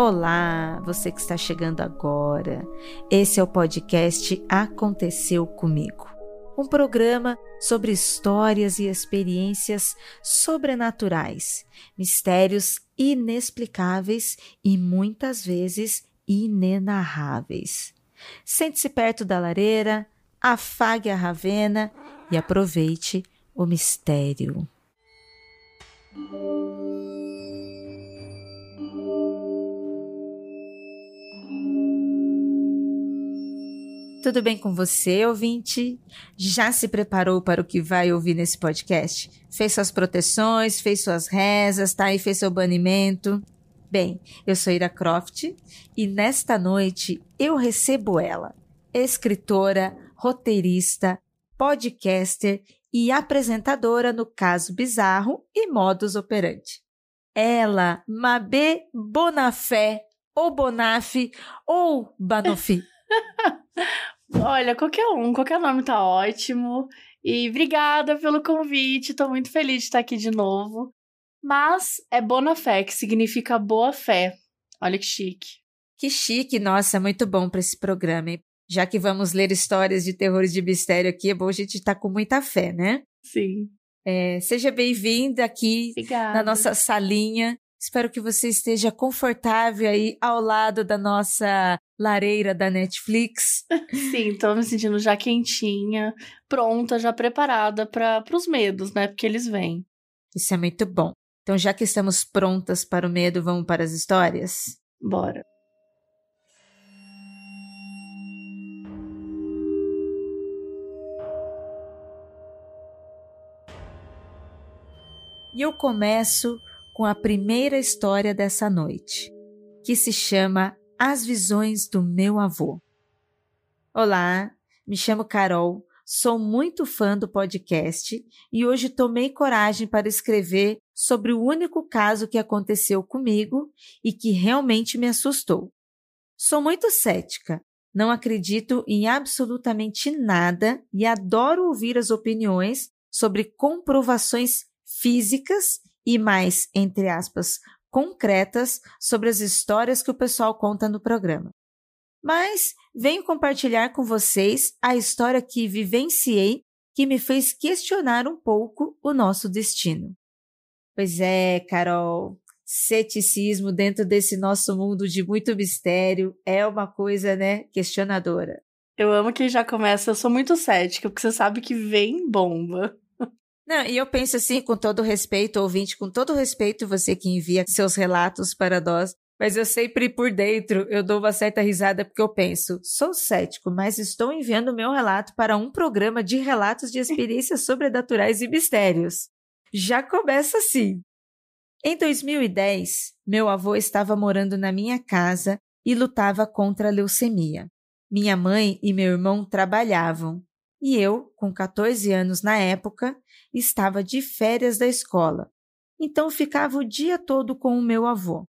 Olá, você que está chegando agora. Esse é o podcast Aconteceu Comigo. Um programa sobre histórias e experiências sobrenaturais, mistérios inexplicáveis e muitas vezes inenarráveis. Sente-se perto da lareira, afague a ravena e aproveite o mistério. Tudo bem com você, ouvinte? Já se preparou para o que vai ouvir nesse podcast? Fez suas proteções, fez suas rezas, tá? E fez seu banimento? Bem, eu sou Ira Croft e nesta noite eu recebo ela, escritora, roteirista, podcaster e apresentadora no Caso Bizarro e Modus Operandi. Ela, Mabê Bonafé, ou Bonaf, ou Banofi. Olha, qualquer um, qualquer nome tá ótimo. E obrigada pelo convite, tô muito feliz de estar aqui de novo. Mas é Bonafé, que significa boa fé. Olha que chique. Que chique, nossa, muito bom para esse programa. Hein? Já que vamos ler histórias de terror e de mistério aqui, é bom a gente estar tá com muita fé, né? Sim. É, seja bem-vinda aqui Obrigada. na nossa salinha. Espero que você esteja confortável aí ao lado da nossa lareira da Netflix. Sim, tô me sentindo já quentinha, pronta, já preparada para os medos, né? Porque eles vêm. Isso é muito bom. Então, já que estamos prontas para o medo, vamos para as histórias? Bora. E eu começo com a primeira história dessa noite, que se chama As Visões do Meu Avô. Olá, me chamo Carol, sou muito fã do podcast e hoje tomei coragem para escrever sobre o único caso que aconteceu comigo e que realmente me assustou. Sou muito cética, não acredito em absolutamente nada e adoro ouvir as opiniões sobre comprovações físicas e mais, entre aspas, concretas sobre as histórias que o pessoal conta no programa. Mas venho compartilhar com vocês a história que vivenciei que me fez questionar um pouco o nosso destino. Pois é, Carol, ceticismo dentro desse nosso mundo de muito mistério é uma coisa, né, questionadora. Eu amo que já começa, eu sou muito cética, porque você sabe que vem bomba. Não, e eu penso assim, com todo respeito, ouvinte, com todo respeito, você que envia seus relatos para nós, mas eu sempre por dentro eu dou uma certa risada porque eu penso, sou cético, mas estou enviando meu relato para um programa de relatos de experiências sobrenaturais e mistérios. Já começa assim. Em 2010, meu avô estava morando na minha casa e lutava contra a leucemia. Minha mãe e meu irmão trabalhavam, e eu, com 14 anos na época, estava de férias da escola, então ficava o dia todo com o meu avô.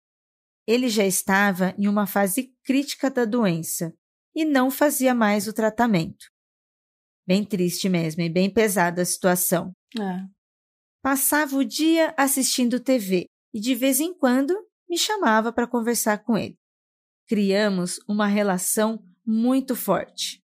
Ele já estava em uma fase crítica da doença e não fazia mais o tratamento. Bem triste mesmo e bem pesada a situação. É. Passava o dia assistindo TV e de vez em quando me chamava para conversar com ele. Criamos uma relação muito forte.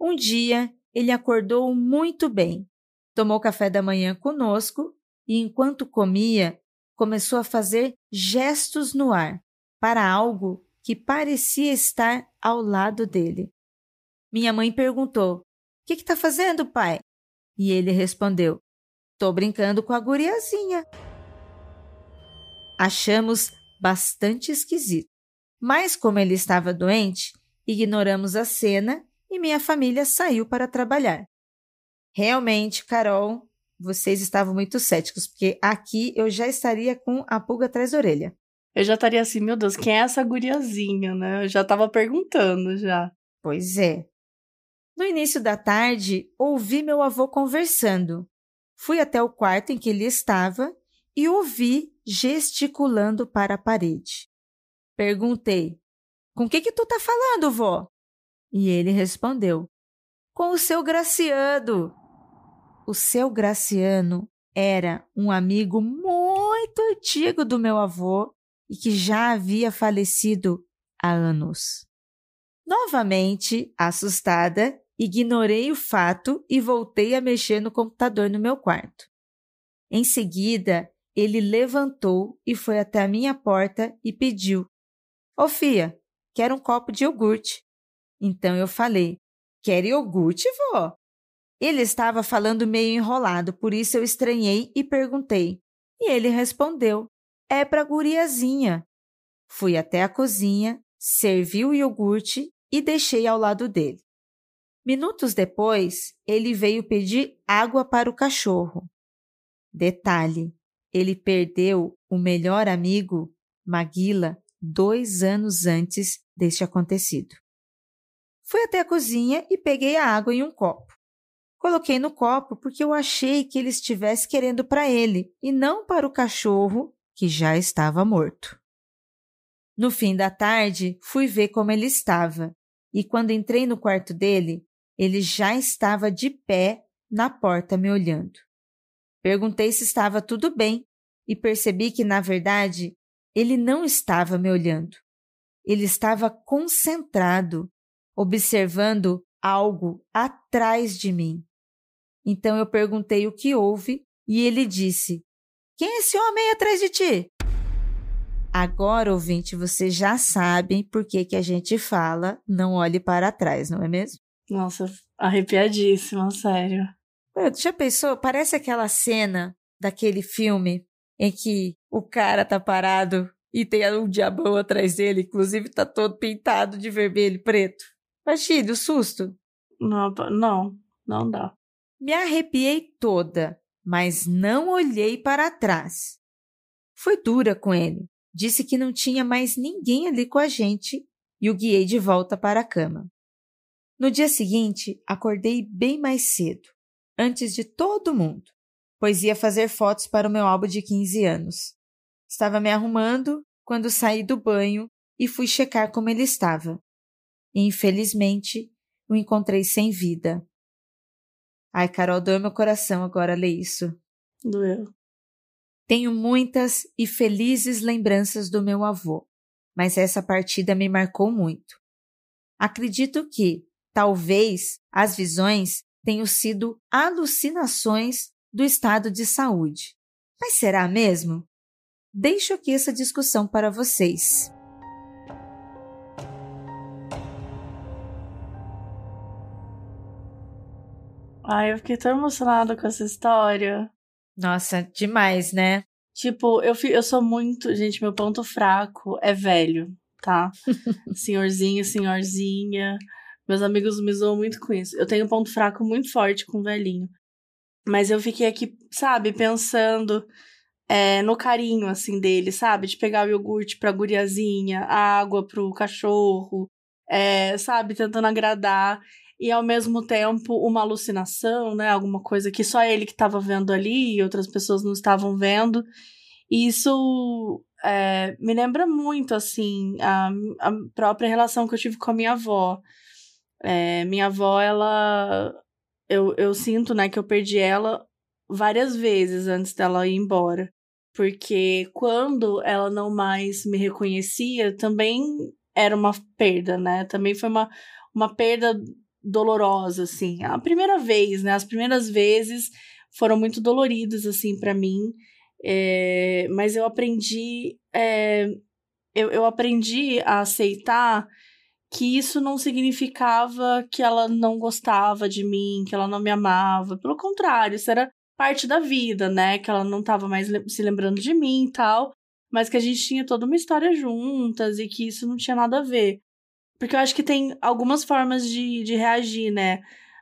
Um dia ele acordou muito bem, tomou café da manhã conosco e, enquanto comia, começou a fazer gestos no ar para algo que parecia estar ao lado dele. Minha mãe perguntou: O que está fazendo, pai? E ele respondeu: Tô brincando com a guriazinha. Achamos bastante esquisito. Mas, como ele estava doente, ignoramos a cena e minha família saiu para trabalhar. Realmente, Carol, vocês estavam muito céticos, porque aqui eu já estaria com a pulga atrás da orelha. Eu já estaria assim, meu Deus, quem é essa guriazinha, né? Eu já estava perguntando já. Pois é. No início da tarde, ouvi meu avô conversando. Fui até o quarto em que ele estava e ouvi gesticulando para a parede. Perguntei: Com que que tu tá falando, vó? E ele respondeu: Com o seu Graciano. O seu Graciano era um amigo muito antigo do meu avô e que já havia falecido há anos. Novamente, assustada, ignorei o fato e voltei a mexer no computador no meu quarto. Em seguida, ele levantou e foi até a minha porta e pediu: Ô Fia, quero um copo de iogurte. Então eu falei: Quer iogurte, vó? Ele estava falando meio enrolado, por isso eu estranhei e perguntei. E ele respondeu: É para guriazinha. Fui até a cozinha, servi o iogurte e deixei ao lado dele. Minutos depois, ele veio pedir água para o cachorro. Detalhe: ele perdeu o melhor amigo, Maguila, dois anos antes deste acontecido. Fui até a cozinha e peguei a água em um copo. Coloquei no copo porque eu achei que ele estivesse querendo para ele e não para o cachorro que já estava morto. No fim da tarde, fui ver como ele estava e quando entrei no quarto dele, ele já estava de pé na porta me olhando. Perguntei se estava tudo bem e percebi que, na verdade, ele não estava me olhando. Ele estava concentrado, observando algo atrás de mim. Então eu perguntei o que houve e ele disse: Quem é esse homem aí atrás de ti? Agora, ouvinte, vocês já sabem por que, que a gente fala não olhe para trás, não é mesmo? Nossa, arrepiadíssima, sério. Já pensou? Parece aquela cena daquele filme em que o cara tá parado e tem um diabão atrás dele, inclusive tá todo pintado de vermelho e preto. Imagina o susto. Não, não, não dá. Me arrepiei toda, mas não olhei para trás. Fui dura com ele. Disse que não tinha mais ninguém ali com a gente e o guiei de volta para a cama. No dia seguinte, acordei bem mais cedo, antes de todo mundo, pois ia fazer fotos para o meu álbum de 15 anos. Estava me arrumando quando saí do banho e fui checar como ele estava. E, infelizmente, o encontrei sem vida. Ai, Carol, doeu meu coração agora ler isso. Doeu. Tenho muitas e felizes lembranças do meu avô, mas essa partida me marcou muito. Acredito que, Talvez as visões tenham sido alucinações do estado de saúde. Mas será mesmo? Deixo aqui essa discussão para vocês. Ai, eu fiquei tão emocionada com essa história. Nossa, demais, né? Tipo, eu, eu sou muito. Gente, meu ponto fraco é velho, tá? senhorzinho, senhorzinha. Meus amigos me zoam muito com isso. Eu tenho um ponto fraco muito forte com o velhinho. Mas eu fiquei aqui, sabe, pensando é, no carinho, assim, dele, sabe? De pegar o iogurte pra guriazinha, a água pro cachorro, é, sabe? Tentando agradar. E ao mesmo tempo uma alucinação, né? Alguma coisa que só ele que estava vendo ali e outras pessoas não estavam vendo. E isso é, me lembra muito, assim, a, a própria relação que eu tive com a minha avó. É, minha avó, ela. Eu, eu sinto, né, que eu perdi ela várias vezes antes dela ir embora. Porque quando ela não mais me reconhecia, também era uma perda, né? Também foi uma, uma perda dolorosa, assim. A primeira vez, né? As primeiras vezes foram muito doloridas, assim, para mim. É, mas eu aprendi. É, eu, eu aprendi a aceitar que isso não significava que ela não gostava de mim, que ela não me amava. Pelo contrário, isso era parte da vida, né? Que ela não estava mais se lembrando de mim e tal, mas que a gente tinha toda uma história juntas e que isso não tinha nada a ver. Porque eu acho que tem algumas formas de, de reagir, né?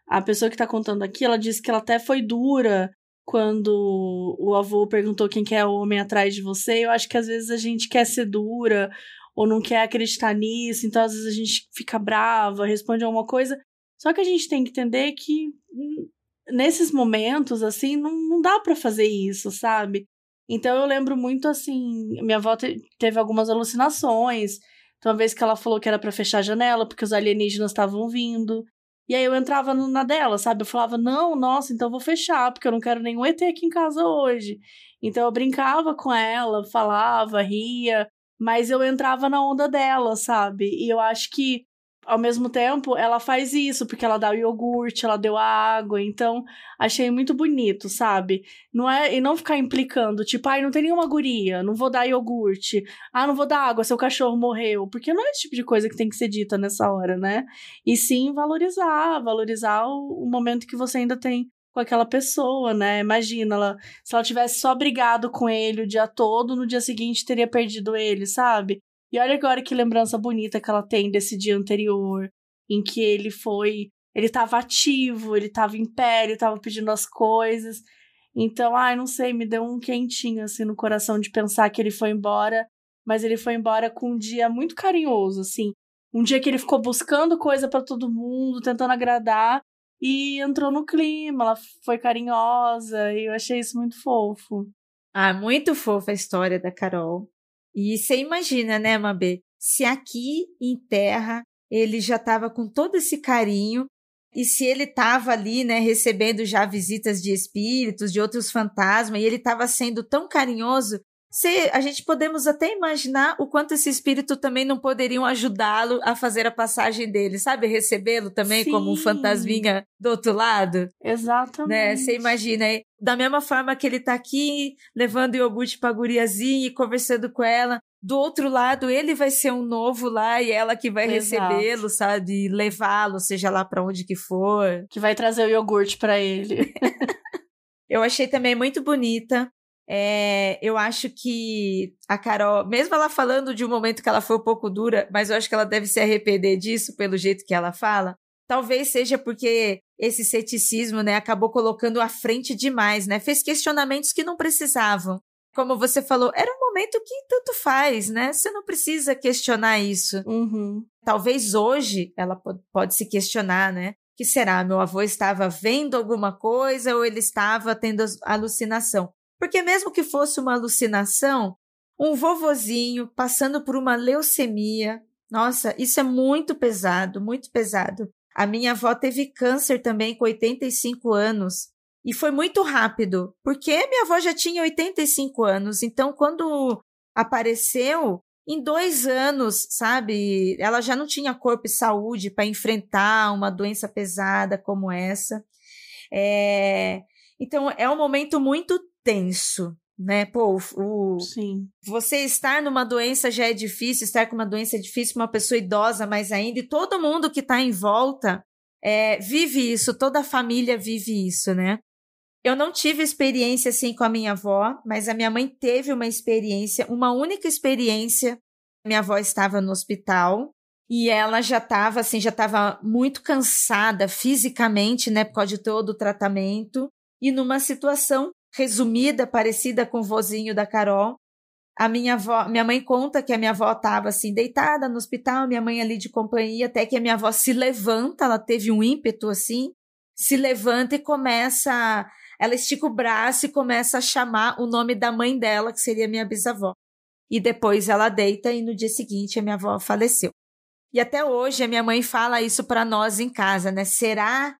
A pessoa que tá contando aqui, ela disse que ela até foi dura quando o avô perguntou quem que é o homem atrás de você. Eu acho que às vezes a gente quer ser dura ou não quer acreditar nisso, então às vezes a gente fica brava, responde alguma coisa. Só que a gente tem que entender que hum, nesses momentos, assim, não, não dá para fazer isso, sabe? Então eu lembro muito assim, minha avó te, teve algumas alucinações. Então, uma vez que ela falou que era para fechar a janela porque os alienígenas estavam vindo. E aí eu entrava na dela, sabe? Eu falava, não, nossa, então eu vou fechar, porque eu não quero nenhum ET aqui em casa hoje. Então eu brincava com ela, falava, ria, Mas eu entrava na onda dela, sabe? E eu acho que ao mesmo tempo, ela faz isso, porque ela dá o iogurte, ela deu a água, então achei muito bonito, sabe? Não é e não ficar implicando, tipo, ai, não tem nenhuma guria, não vou dar iogurte, ah, não vou dar água, seu cachorro morreu, porque não é esse tipo de coisa que tem que ser dita nessa hora, né? E sim valorizar, valorizar o, o momento que você ainda tem com aquela pessoa, né? Imagina, ela, se ela tivesse só brigado com ele o dia todo, no dia seguinte teria perdido ele, sabe? E olha agora que lembrança bonita que ela tem desse dia anterior, em que ele foi. Ele estava ativo, ele estava em pé, ele estava pedindo as coisas. Então, ai, não sei, me deu um quentinho assim no coração de pensar que ele foi embora, mas ele foi embora com um dia muito carinhoso, assim. Um dia que ele ficou buscando coisa para todo mundo, tentando agradar, e entrou no clima, ela foi carinhosa, e eu achei isso muito fofo. Ah, muito fofa a história da Carol. E você imagina, né, Mabê? Se aqui em terra ele já estava com todo esse carinho, e se ele estava ali, né, recebendo já visitas de espíritos, de outros fantasmas, e ele estava sendo tão carinhoso, se, a gente podemos até imaginar o quanto esse espírito também não poderiam ajudá-lo a fazer a passagem dele, sabe? Recebê-lo também Sim. como um fantasminha do outro lado. Exatamente. Né? Você imagina, da mesma forma que ele tá aqui levando iogurte pra guriazinha e conversando com ela, do outro lado ele vai ser um novo lá e ela que vai recebê-lo, sabe? Levá-lo, seja lá para onde que for. Que vai trazer o iogurte para ele. Eu achei também muito bonita é, eu acho que a Carol, mesmo ela falando de um momento que ela foi um pouco dura, mas eu acho que ela deve se arrepender disso pelo jeito que ela fala. Talvez seja porque esse ceticismo, né, acabou colocando à frente demais, né? Fez questionamentos que não precisavam. Como você falou, era um momento que tanto faz, né? Você não precisa questionar isso. Uhum. Talvez hoje ela pode se questionar, né? que será? Meu avô estava vendo alguma coisa ou ele estava tendo alucinação? Porque mesmo que fosse uma alucinação, um vovozinho passando por uma leucemia, nossa, isso é muito pesado, muito pesado. A minha avó teve câncer também com 85 anos. E foi muito rápido, porque minha avó já tinha 85 anos. Então, quando apareceu, em dois anos, sabe, ela já não tinha corpo e saúde para enfrentar uma doença pesada como essa. É... Então, é um momento muito tenso, né? Pô, o, Sim. você estar numa doença já é difícil, estar com uma doença é difícil, uma pessoa idosa mais ainda, e todo mundo que está em volta é, vive isso, toda a família vive isso, né? Eu não tive experiência assim com a minha avó, mas a minha mãe teve uma experiência, uma única experiência. Minha avó estava no hospital e ela já estava assim, já estava muito cansada fisicamente, né, por causa de todo o tratamento e numa situação resumida, parecida com o vozinho da Carol. A minha avó, minha mãe conta que a minha avó estava assim deitada no hospital, minha mãe ali de companhia, até que a minha avó se levanta, ela teve um ímpeto assim, se levanta e começa, ela estica o braço e começa a chamar o nome da mãe dela, que seria minha bisavó. E depois ela deita e no dia seguinte a minha avó faleceu. E até hoje a minha mãe fala isso para nós em casa, né? Será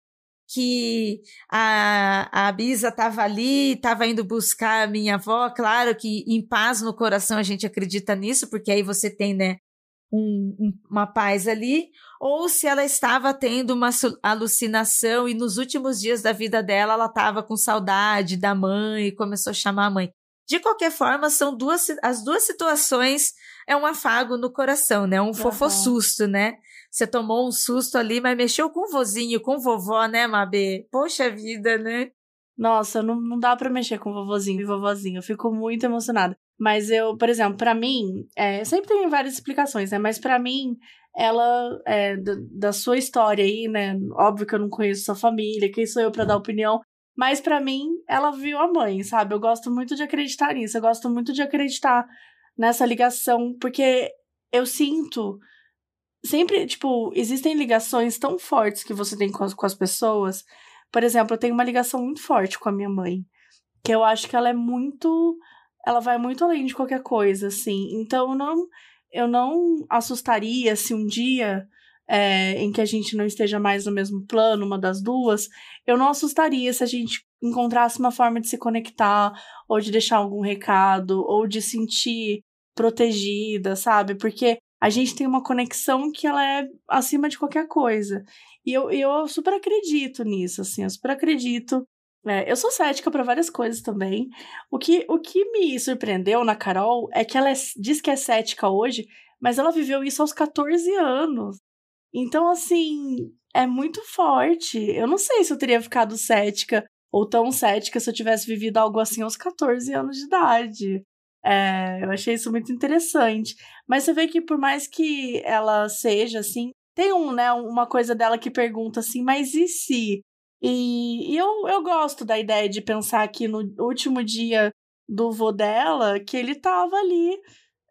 que a, a Bisa estava ali, estava indo buscar a minha avó. Claro que em paz no coração a gente acredita nisso, porque aí você tem, né, um, um, uma paz ali, ou se ela estava tendo uma alucinação e nos últimos dias da vida dela ela estava com saudade da mãe e começou a chamar a mãe. De qualquer forma, são duas, as duas situações é um afago no coração, né? Um uhum. fofossusto, né? Você tomou um susto ali, mas mexeu com o vozinho, com vovó, né, Mabê? Poxa vida, né? Nossa, não, não dá para mexer com vovozinho e vovozinho. Eu fico muito emocionada. Mas eu, por exemplo, para mim, é, sempre tem várias explicações, né? Mas para mim, ela, é, da, da, sua história aí, né? Óbvio que eu não conheço sua família, quem sou eu para dar opinião? Mas para mim, ela viu a mãe, sabe? Eu gosto muito de acreditar nisso. Eu gosto muito de acreditar nessa ligação, porque eu sinto sempre, tipo, existem ligações tão fortes que você tem com as, com as pessoas. Por exemplo, eu tenho uma ligação muito forte com a minha mãe, que eu acho que ela é muito. Ela vai muito além de qualquer coisa, assim. Então, não, eu não assustaria se um dia é, em que a gente não esteja mais no mesmo plano, uma das duas, eu não assustaria se a gente encontrasse uma forma de se conectar, ou de deixar algum recado, ou de sentir protegida, sabe? Porque a gente tem uma conexão que ela é acima de qualquer coisa. E eu, eu super acredito nisso, assim, eu super acredito. É, eu sou cética para várias coisas também. O que, o que me surpreendeu na Carol é que ela é, diz que é cética hoje, mas ela viveu isso aos 14 anos. Então, assim, é muito forte. Eu não sei se eu teria ficado cética ou tão cética se eu tivesse vivido algo assim aos 14 anos de idade. É, eu achei isso muito interessante. Mas você vê que por mais que ela seja assim, tem um, né, uma coisa dela que pergunta assim, mas e se? E, e eu, eu gosto da ideia de pensar que no último dia do vô dela, que ele tava ali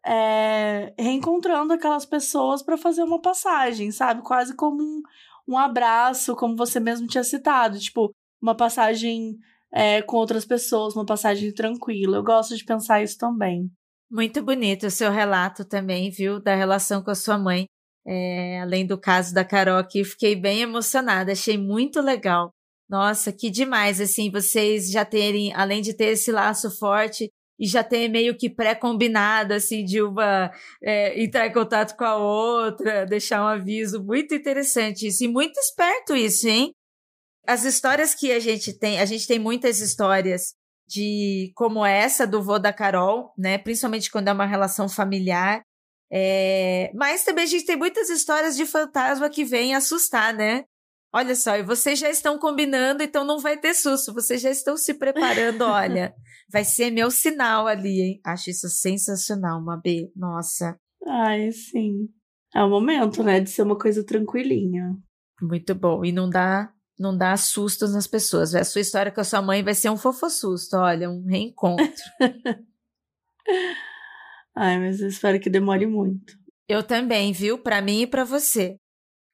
é, reencontrando aquelas pessoas para fazer uma passagem, sabe? Quase como um, um abraço, como você mesmo tinha citado, tipo, uma passagem é, com outras pessoas, uma passagem tranquila. Eu gosto de pensar isso também. Muito bonito o seu relato também, viu, da relação com a sua mãe. É, além do caso da Carol aqui, fiquei bem emocionada, achei muito legal. Nossa, que demais, assim, vocês já terem, além de ter esse laço forte, e já ter meio que pré-combinado, assim, de uma é, entrar em contato com a outra, deixar um aviso. Muito interessante isso, e muito esperto isso, hein? As histórias que a gente tem, a gente tem muitas histórias de como essa do vô da Carol, né? Principalmente quando é uma relação familiar. É... Mas também a gente tem muitas histórias de fantasma que vêm assustar, né? Olha só, e vocês já estão combinando, então não vai ter susto. Vocês já estão se preparando, olha. vai ser meu sinal ali, hein? Acho isso sensacional, Mabê. Nossa. Ai, sim. É o momento, né, de ser uma coisa tranquilinha. Muito bom. E não dá, não dá sustos nas pessoas. A sua história com a sua mãe vai ser um fofo susto, olha, um reencontro. Ai, mas eu espero que demore muito. Eu também, viu? Para mim e para você.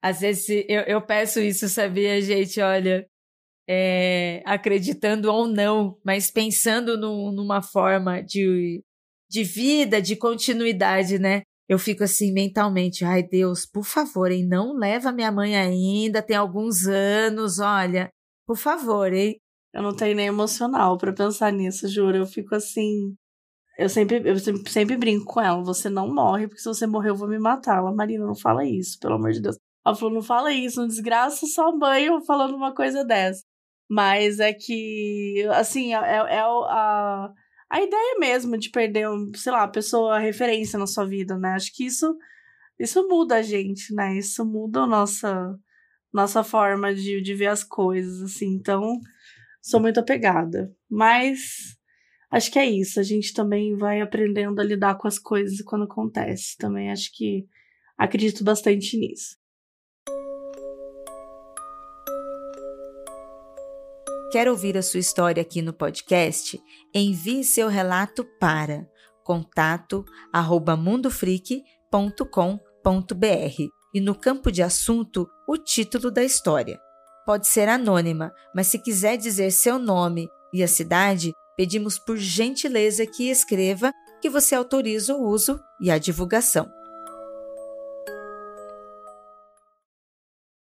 Às vezes eu, eu peço isso, sabia, gente? Olha, é, acreditando ou não, mas pensando no, numa forma de, de vida, de continuidade, né? Eu fico assim mentalmente, ai Deus, por favor, hein? Não leva minha mãe ainda, tem alguns anos, olha, por favor, hein? Eu não tenho nem emocional para pensar nisso, juro. Eu fico assim. Eu sempre, eu sempre, sempre brinco com ela. Você não morre, porque se você morrer, eu vou me matar. Ela, Marina, não fala isso, pelo amor de Deus. Ela falou, não fala isso, não desgraça sua mãe falando uma coisa dessa. Mas é que, assim, é, é, a, a ideia mesmo de perder, sei lá, a pessoa, a referência na sua vida, né? Acho que isso, isso muda a gente, né? Isso muda a nossa, nossa forma de, de ver as coisas, assim. Então, sou muito apegada. Mas acho que é isso. A gente também vai aprendendo a lidar com as coisas quando acontece. Também acho que acredito bastante nisso. Quer ouvir a sua história aqui no podcast? Envie seu relato para contato@mundofreak.com.br e no campo de assunto o título da história. Pode ser anônima, mas se quiser dizer seu nome e a cidade, pedimos por gentileza que escreva que você autoriza o uso e a divulgação.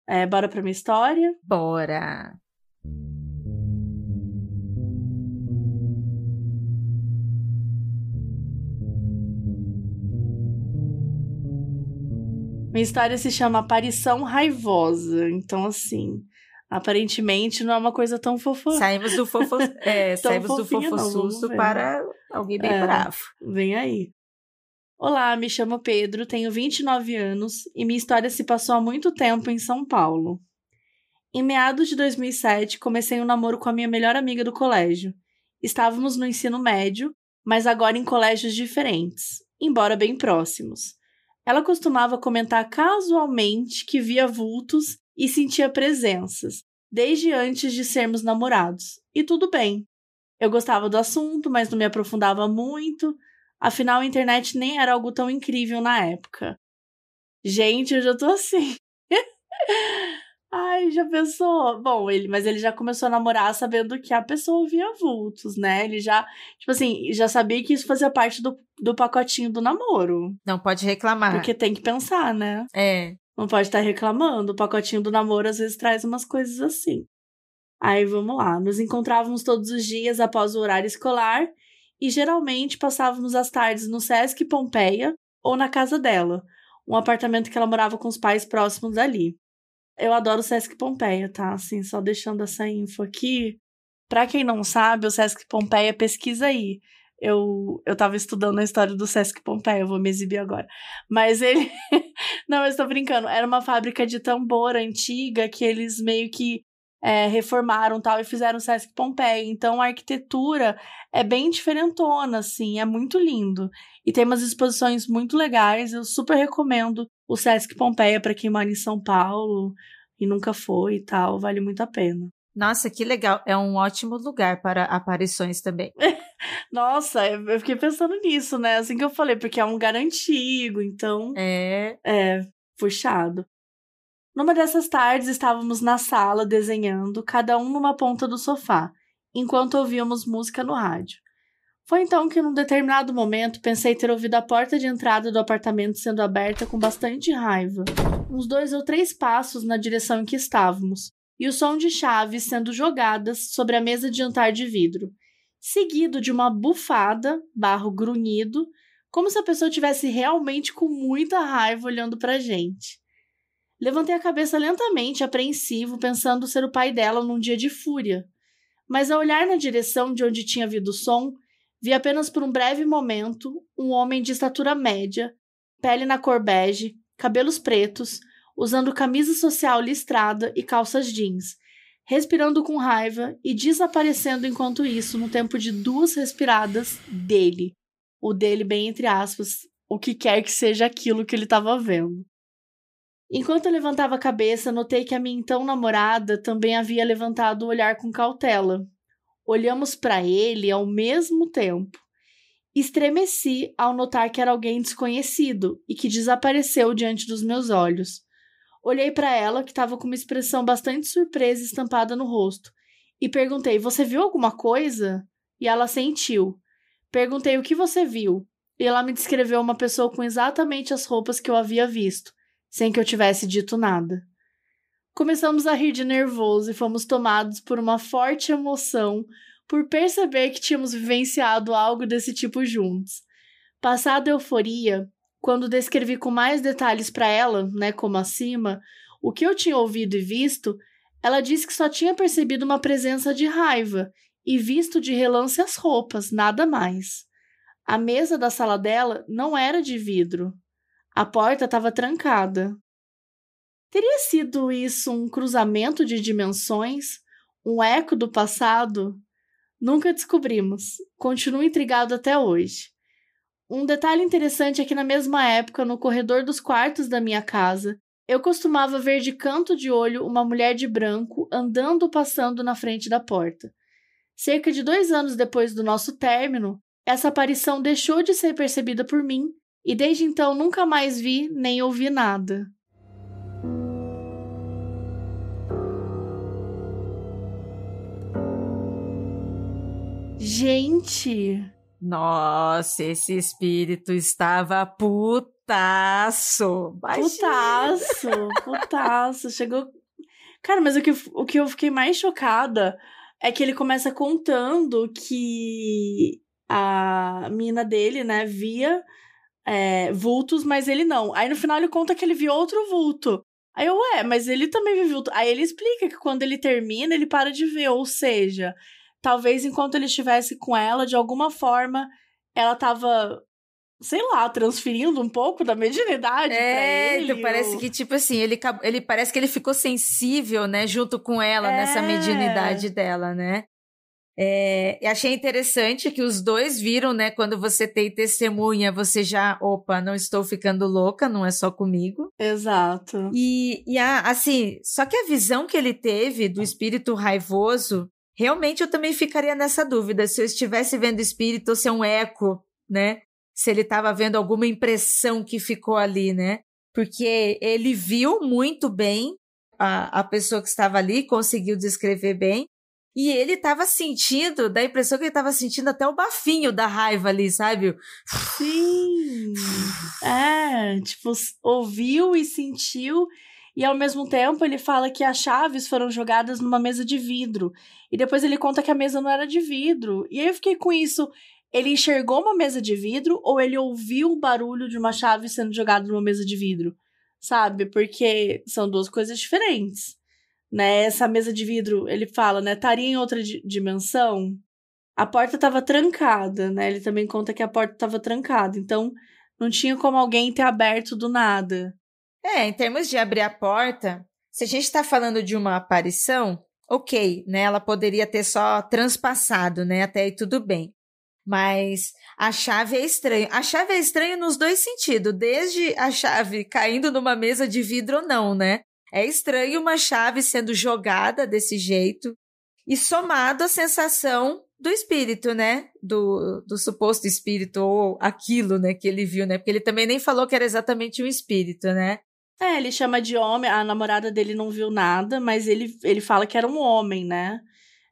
É, bora para minha história? Bora! Minha história se chama Aparição Raivosa. Então, assim, aparentemente não é uma coisa tão fofa. Saímos do fofo, é, saímos do fofo não, susto para alguém bem é, bravo. Vem aí. Olá, me chamo Pedro, tenho 29 anos e minha história se passou há muito tempo em São Paulo. Em meados de 2007, comecei um namoro com a minha melhor amiga do colégio. Estávamos no ensino médio, mas agora em colégios diferentes, embora bem próximos. Ela costumava comentar casualmente que via vultos e sentia presenças, desde antes de sermos namorados. E tudo bem. Eu gostava do assunto, mas não me aprofundava muito, afinal a internet nem era algo tão incrível na época. Gente, eu já tô assim. Ai, já pensou? Bom, ele, mas ele já começou a namorar sabendo que a pessoa via vultos, né? Ele já, tipo assim, já sabia que isso fazia parte do, do pacotinho do namoro. Não pode reclamar. Porque tem que pensar, né? É. Não pode estar reclamando. O pacotinho do namoro às vezes traz umas coisas assim. Aí vamos lá. Nos encontrávamos todos os dias após o horário escolar e geralmente passávamos as tardes no Sesc Pompeia ou na casa dela, um apartamento que ela morava com os pais próximos dali. Eu adoro o Sesc Pompeia, tá? Assim, só deixando essa info aqui. Pra quem não sabe, o Sesc Pompeia, pesquisa aí. Eu, eu tava estudando a história do Sesc Pompeia, eu vou me exibir agora. Mas ele. não, eu estou brincando. Era uma fábrica de tambor antiga que eles meio que é, reformaram tal e fizeram o Sesc Pompeia. Então a arquitetura é bem diferentona, assim, é muito lindo. E tem umas exposições muito legais. Eu super recomendo o Sesc Pompeia para quem mora em São Paulo e nunca foi e tal, vale muito a pena. Nossa, que legal. É um ótimo lugar para aparições também. Nossa, eu fiquei pensando nisso, né? Assim que eu falei, porque é um lugar antigo, então. É. É, puxado. Numa dessas tardes, estávamos na sala desenhando, cada um numa ponta do sofá, enquanto ouvíamos música no rádio. Foi então que, num determinado momento, pensei ter ouvido a porta de entrada do apartamento sendo aberta com bastante raiva, uns dois ou três passos na direção em que estávamos, e o som de chaves sendo jogadas sobre a mesa de jantar de vidro, seguido de uma bufada, barro grunhido, como se a pessoa tivesse realmente com muita raiva olhando para gente. Levantei a cabeça lentamente, apreensivo, pensando ser o pai dela num dia de fúria. Mas ao olhar na direção de onde tinha vindo o som, vi apenas por um breve momento um homem de estatura média, pele na cor bege, cabelos pretos, usando camisa social listrada e calças jeans, respirando com raiva e desaparecendo enquanto isso no tempo de duas respiradas dele. O dele, bem entre aspas, o que quer que seja aquilo que ele estava vendo. Enquanto eu levantava a cabeça, notei que a minha então namorada também havia levantado o olhar com cautela. Olhamos para ele ao mesmo tempo. Estremeci ao notar que era alguém desconhecido e que desapareceu diante dos meus olhos. Olhei para ela, que estava com uma expressão bastante surpresa estampada no rosto, e perguntei: Você viu alguma coisa? E ela sentiu. Perguntei o que você viu, e ela me descreveu uma pessoa com exatamente as roupas que eu havia visto sem que eu tivesse dito nada. Começamos a rir de nervoso e fomos tomados por uma forte emoção por perceber que tínhamos vivenciado algo desse tipo juntos. Passada a euforia, quando descrevi com mais detalhes para ela, né, como acima, o que eu tinha ouvido e visto, ela disse que só tinha percebido uma presença de raiva e visto de relance as roupas, nada mais. A mesa da sala dela não era de vidro, a porta estava trancada. Teria sido isso um cruzamento de dimensões? Um eco do passado? Nunca descobrimos. Continuo intrigado até hoje. Um detalhe interessante é que, na mesma época, no corredor dos quartos da minha casa, eu costumava ver de canto de olho uma mulher de branco andando passando na frente da porta. Cerca de dois anos depois do nosso término, essa aparição deixou de ser percebida por mim e desde então nunca mais vi nem ouvi nada. Gente! Nossa, esse espírito estava putaço! Putaço! Putaço! Chegou. Cara, mas o que, o que eu fiquei mais chocada é que ele começa contando que a mina dele, né, via é, vultos, mas ele não. Aí no final ele conta que ele viu outro vulto. Aí eu, ué, mas ele também vulto. Aí ele explica que quando ele termina, ele para de ver. Ou seja, talvez enquanto ele estivesse com ela, de alguma forma, ela tava sei lá, transferindo um pouco da mediunidade é, pra ele. Então parece que, tipo assim, ele, ele parece que ele ficou sensível, né, junto com ela, é. nessa mediunidade dela, né? É, achei interessante que os dois viram, né? Quando você tem testemunha, você já, opa, não estou ficando louca, não é só comigo. Exato. E, e a, assim, só que a visão que ele teve do espírito raivoso, realmente eu também ficaria nessa dúvida se eu estivesse vendo espírito ou se é um eco, né? Se ele estava vendo alguma impressão que ficou ali, né? Porque ele viu muito bem a, a pessoa que estava ali, conseguiu descrever bem, e ele tava sentindo, dá a impressão que ele tava sentindo até o bafinho da raiva ali, sabe? Sim. é, tipo, ouviu e sentiu. E ao mesmo tempo ele fala que as chaves foram jogadas numa mesa de vidro. E depois ele conta que a mesa não era de vidro. E aí eu fiquei com isso. ele enxergou uma mesa de vidro ou ele ouviu o barulho de uma chave sendo jogada numa mesa de vidro, sabe? Porque são duas coisas diferentes, né? Essa mesa de vidro, ele fala, né? Estaria em outra dimensão. A porta estava trancada, né? Ele também conta que a porta estava trancada, então não tinha como alguém ter aberto do nada. É, em termos de abrir a porta, se a gente está falando de uma aparição, ok, né? Ela poderia ter só transpassado, né? Até aí tudo bem. Mas a chave é estranha. A chave é estranha nos dois sentidos, desde a chave caindo numa mesa de vidro ou não, né? É estranho uma chave sendo jogada desse jeito e somado a sensação do espírito, né? Do, do suposto espírito ou aquilo, né, que ele viu, né? Porque ele também nem falou que era exatamente um espírito, né? É, ele chama de homem, a namorada dele não viu nada, mas ele, ele fala que era um homem, né?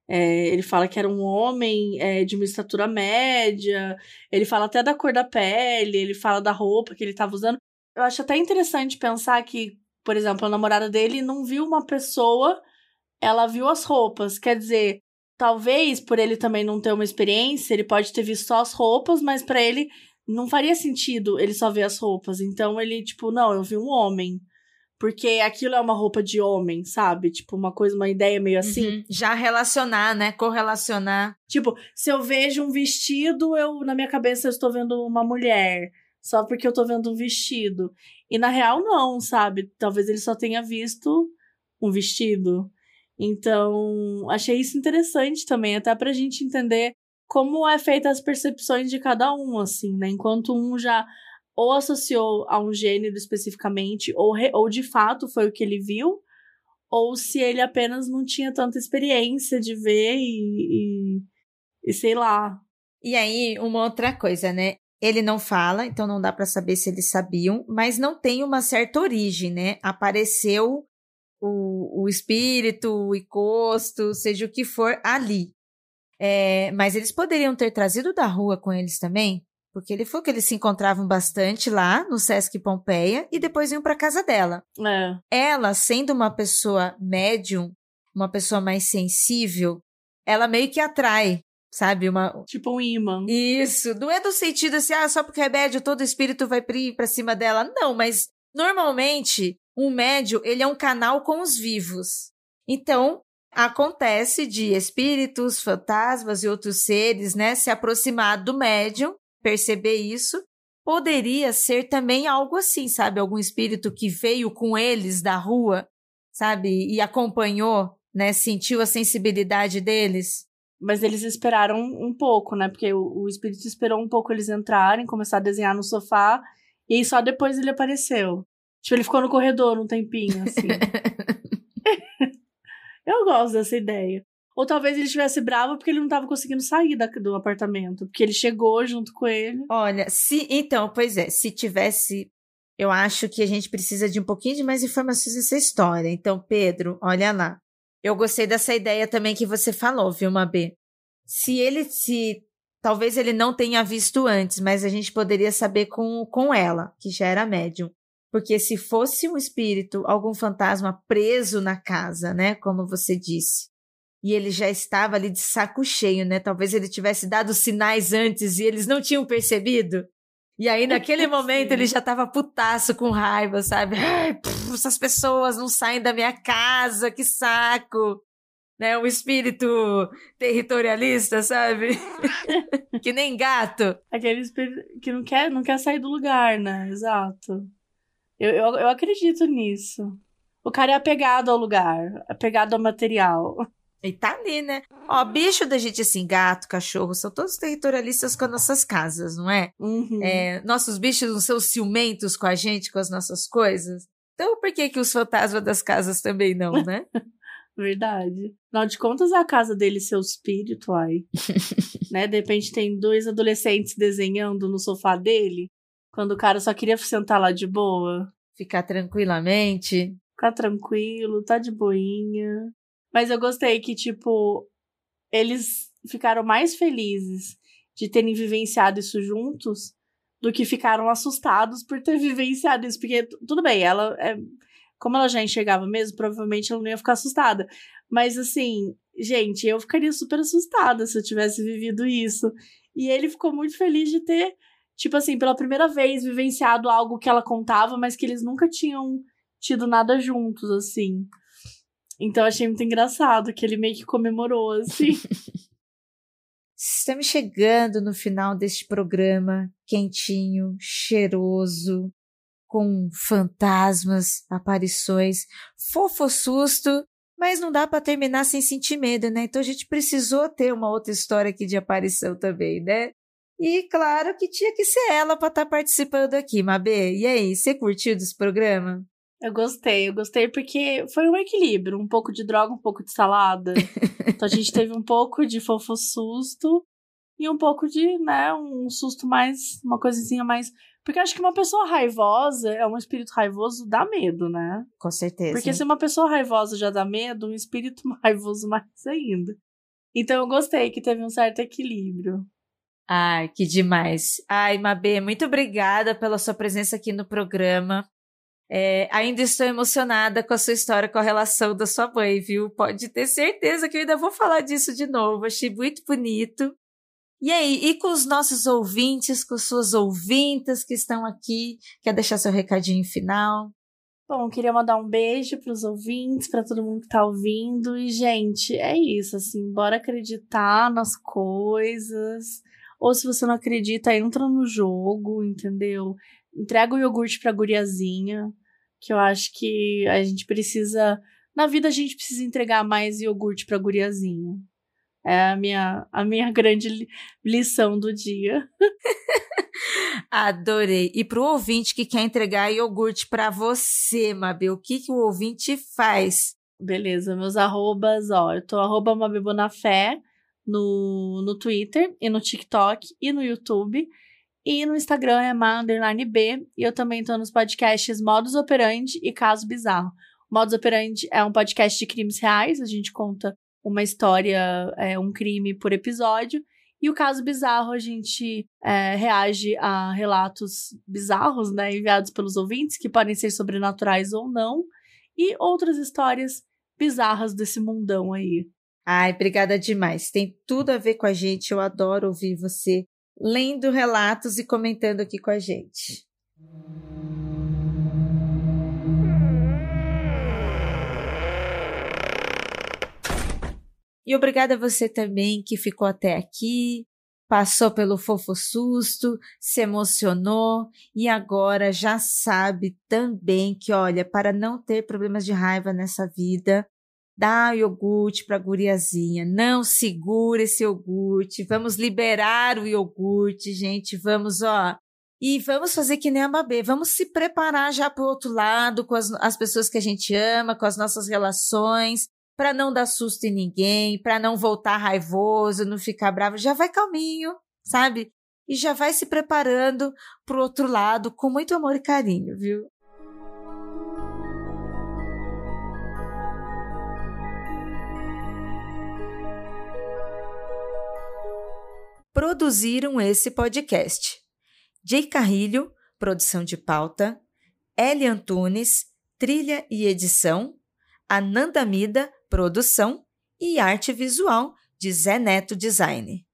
É, ele fala que era um homem é, de uma estatura média, ele fala até da cor da pele, ele fala da roupa que ele estava usando. Eu acho até interessante pensar que, por exemplo, a namorada dele não viu uma pessoa, ela viu as roupas. Quer dizer, talvez por ele também não ter uma experiência, ele pode ter visto só as roupas, mas para ele não faria sentido ele só ver as roupas. Então ele, tipo, não, eu vi um homem. Porque aquilo é uma roupa de homem, sabe? Tipo, uma coisa, uma ideia meio assim. Uhum. Já relacionar, né? Correlacionar. Tipo, se eu vejo um vestido, eu, na minha cabeça, eu estou vendo uma mulher. Só porque eu tô vendo um vestido. E na real, não, sabe? Talvez ele só tenha visto um vestido. Então, achei isso interessante também, até pra gente entender como é feita as percepções de cada um, assim, né? Enquanto um já ou associou a um gênero especificamente, ou, re, ou de fato foi o que ele viu, ou se ele apenas não tinha tanta experiência de ver e, e, e sei lá. E aí, uma outra coisa, né? Ele não fala, então não dá para saber se eles sabiam, mas não tem uma certa origem, né? Apareceu o, o espírito, o encosto, seja o que for, ali. É, mas eles poderiam ter trazido da rua com eles também, porque ele falou que eles se encontravam bastante lá no Sesc Pompeia e depois iam para casa dela. É. Ela, sendo uma pessoa médium, uma pessoa mais sensível, ela meio que atrai, sabe? Uma... Tipo um imã. Isso. Não é do sentido assim, ah, só porque é médio, todo espírito vai para cima dela. Não, mas normalmente um médio, ele é um canal com os vivos. Então, acontece de espíritos, fantasmas e outros seres, né, se aproximar do médium perceber isso. Poderia ser também algo assim, sabe? Algum espírito que veio com eles da rua, sabe? E acompanhou, né? Sentiu a sensibilidade deles. Mas eles esperaram um pouco, né? Porque o, o espírito esperou um pouco eles entrarem, começar a desenhar no sofá, e aí só depois ele apareceu. Tipo, ele ficou no corredor um tempinho, assim. Eu gosto dessa ideia. Ou talvez ele estivesse bravo porque ele não estava conseguindo sair da, do apartamento. Porque ele chegou junto com ele. Olha, se. Então, pois é, se tivesse. Eu acho que a gente precisa de um pouquinho de mais informações dessa história. Então, Pedro, olha lá. Eu gostei dessa ideia também que você falou, viu, Mabê? Se ele se. Talvez ele não tenha visto antes, mas a gente poderia saber com, com ela, que já era médium. Porque se fosse um espírito, algum fantasma preso na casa, né? Como você disse, e ele já estava ali de saco cheio, né? Talvez ele tivesse dado sinais antes e eles não tinham percebido. E aí, naquele momento, ele já estava putaço com raiva, sabe? Ai, puf, essas pessoas não saem da minha casa, que saco! Né? Um espírito territorialista, sabe? que nem gato. Aquele espírito que não quer, não quer sair do lugar, né? Exato. Eu, eu, eu acredito nisso. O cara é apegado ao lugar, apegado ao material. E tá ali, né? Ó, bicho da gente, assim, gato, cachorro, são todos territorialistas com as nossas casas, não é? Uhum. é? Nossos bichos não são ciumentos com a gente, com as nossas coisas. Então, por que que os fantasmas das casas também não, né? Verdade. Afinal de contas, a casa dele seu espírito, aí. né? De repente tem dois adolescentes desenhando no sofá dele, quando o cara só queria sentar lá de boa. Ficar tranquilamente. Ficar tranquilo, tá de boinha. Mas eu gostei que, tipo, eles ficaram mais felizes de terem vivenciado isso juntos do que ficaram assustados por ter vivenciado isso. Porque, tudo bem, ela é. Como ela já enxergava mesmo, provavelmente ela não ia ficar assustada. Mas, assim, gente, eu ficaria super assustada se eu tivesse vivido isso. E ele ficou muito feliz de ter, tipo assim, pela primeira vez vivenciado algo que ela contava, mas que eles nunca tinham tido nada juntos, assim. Então achei muito engraçado que ele meio que comemorou, assim. Estamos chegando no final deste programa quentinho, cheiroso, com fantasmas, aparições, fofo susto, mas não dá para terminar sem sentir medo, né? Então a gente precisou ter uma outra história aqui de aparição também, né? E claro que tinha que ser ela para estar tá participando aqui, Mabê. E aí, você curtiu desse programa? Eu gostei, eu gostei porque foi um equilíbrio, um pouco de droga, um pouco de salada. então a gente teve um pouco de fofo susto e um pouco de, né, um susto mais, uma coisinha mais porque acho que uma pessoa raivosa, é um espírito raivoso, dá medo, né? Com certeza. Porque se uma pessoa raivosa já dá medo, um espírito raivoso mais ainda. Então eu gostei que teve um certo equilíbrio. Ai, que demais. Ai, Mabê, muito obrigada pela sua presença aqui no programa. É, ainda estou emocionada com a sua história, com a relação da sua mãe, viu? Pode ter certeza que eu ainda vou falar disso de novo. Achei muito bonito. E aí, e com os nossos ouvintes, com suas ouvintas que estão aqui, quer deixar seu recadinho final? Bom, queria mandar um beijo para os ouvintes, para todo mundo que está ouvindo. E, gente, é isso, assim, bora acreditar nas coisas. Ou se você não acredita, entra no jogo, entendeu? Entrega o iogurte pra guriazinha, que eu acho que a gente precisa. Na vida a gente precisa entregar mais iogurte pra guriazinha. É a minha, a minha grande lição do dia. Adorei. E pro ouvinte que quer entregar iogurte para você, Mabel, o que, que o ouvinte faz? Beleza, meus arrobas, ó, eu tô arroba no, no Twitter e no TikTok e no YouTube. E no Instagram é ma B. E eu também tô nos podcasts Modus Operandi e Caso Bizarro. Modus Operandi é um podcast de crimes reais, a gente conta uma história, é, um crime por episódio. E o caso bizarro, a gente é, reage a relatos bizarros, né, enviados pelos ouvintes, que podem ser sobrenaturais ou não, e outras histórias bizarras desse mundão aí. Ai, obrigada demais. Tem tudo a ver com a gente. Eu adoro ouvir você lendo relatos e comentando aqui com a gente. E obrigada a você também que ficou até aqui, passou pelo fofo susto, se emocionou e agora já sabe também que, olha, para não ter problemas de raiva nessa vida, dá iogurte para a guriazinha, não segura esse iogurte, vamos liberar o iogurte, gente, vamos, ó, e vamos fazer que nem a Mabê, vamos se preparar já para o outro lado, com as, as pessoas que a gente ama, com as nossas relações, para não dar susto em ninguém, para não voltar raivoso, não ficar bravo, já vai calminho, sabe? E já vai se preparando pro outro lado com muito amor e carinho, viu? Produziram esse podcast. Jay Carrilho, produção de pauta, Eli Antunes, trilha e edição, Ananda Mida, produção e arte visual de Zé Neto Design.